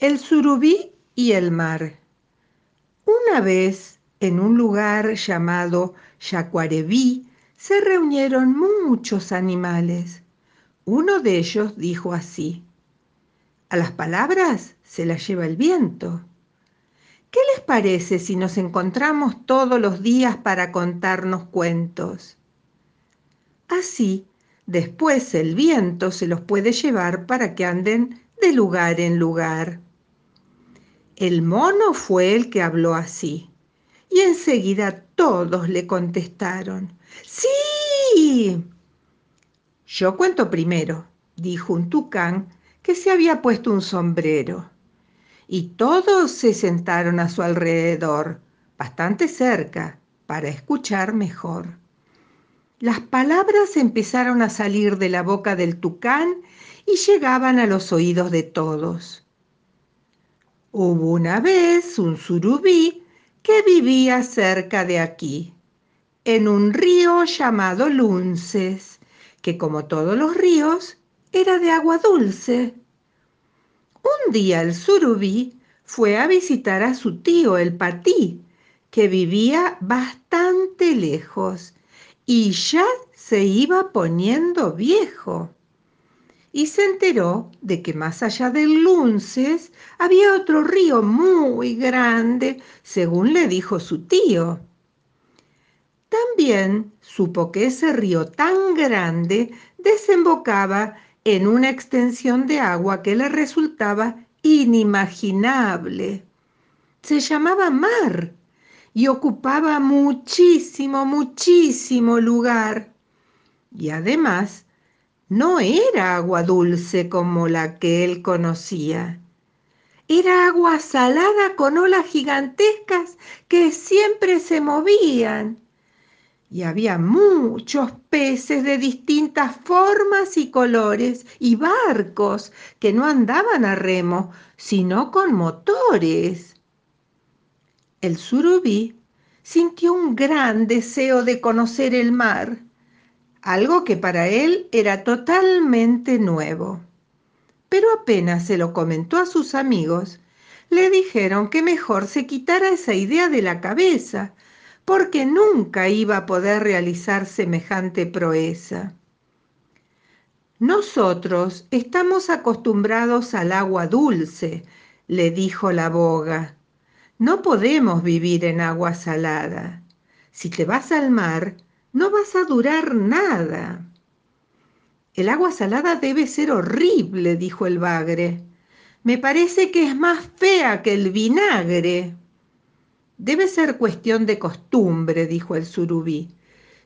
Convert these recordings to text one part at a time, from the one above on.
El surubí y el mar. Una vez, en un lugar llamado Yacuareví, se reunieron muchos animales. Uno de ellos dijo así, a las palabras se las lleva el viento. ¿Qué les parece si nos encontramos todos los días para contarnos cuentos? Así, después el viento se los puede llevar para que anden de lugar en lugar. El mono fue el que habló así, y enseguida todos le contestaron, ¡Sí! Yo cuento primero, dijo un tucán que se había puesto un sombrero, y todos se sentaron a su alrededor, bastante cerca, para escuchar mejor. Las palabras empezaron a salir de la boca del tucán y llegaban a los oídos de todos. Hubo una vez un surubí que vivía cerca de aquí, en un río llamado Lunces, que como todos los ríos era de agua dulce. Un día el surubí fue a visitar a su tío el patí, que vivía bastante lejos y ya se iba poniendo viejo y se enteró de que más allá del Lunces había otro río muy grande, según le dijo su tío. También supo que ese río tan grande desembocaba en una extensión de agua que le resultaba inimaginable. Se llamaba mar y ocupaba muchísimo, muchísimo lugar. Y además no era agua dulce como la que él conocía. Era agua salada con olas gigantescas que siempre se movían. Y había muchos peces de distintas formas y colores y barcos que no andaban a remo, sino con motores. El surubí sintió un gran deseo de conocer el mar algo que para él era totalmente nuevo. Pero apenas se lo comentó a sus amigos, le dijeron que mejor se quitara esa idea de la cabeza, porque nunca iba a poder realizar semejante proeza. Nosotros estamos acostumbrados al agua dulce, le dijo la boga. No podemos vivir en agua salada. Si te vas al mar, no vas a durar nada. El agua salada debe ser horrible, dijo el bagre. Me parece que es más fea que el vinagre. Debe ser cuestión de costumbre, dijo el surubí.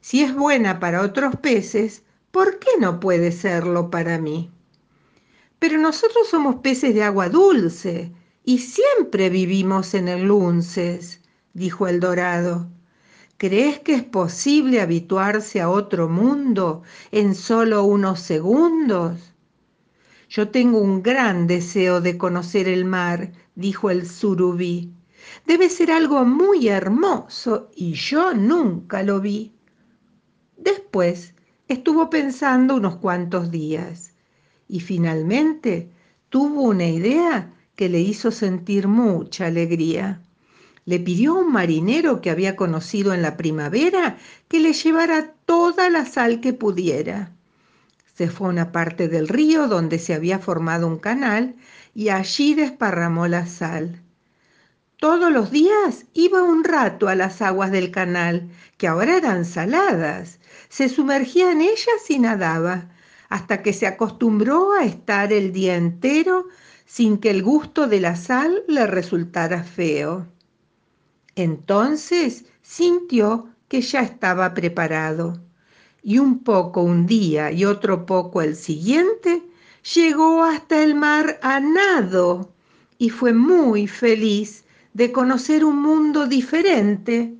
Si es buena para otros peces, ¿por qué no puede serlo para mí? Pero nosotros somos peces de agua dulce y siempre vivimos en el lunces, dijo el dorado. ¿Crees que es posible habituarse a otro mundo en solo unos segundos? Yo tengo un gran deseo de conocer el mar, dijo el surubí. Debe ser algo muy hermoso y yo nunca lo vi. Después estuvo pensando unos cuantos días y finalmente tuvo una idea que le hizo sentir mucha alegría le pidió a un marinero que había conocido en la primavera que le llevara toda la sal que pudiera. Se fue a una parte del río donde se había formado un canal y allí desparramó la sal. Todos los días iba un rato a las aguas del canal, que ahora eran saladas. Se sumergía en ellas y nadaba, hasta que se acostumbró a estar el día entero sin que el gusto de la sal le resultara feo. Entonces sintió que ya estaba preparado. Y un poco un día y otro poco el siguiente, llegó hasta el mar a nado y fue muy feliz de conocer un mundo diferente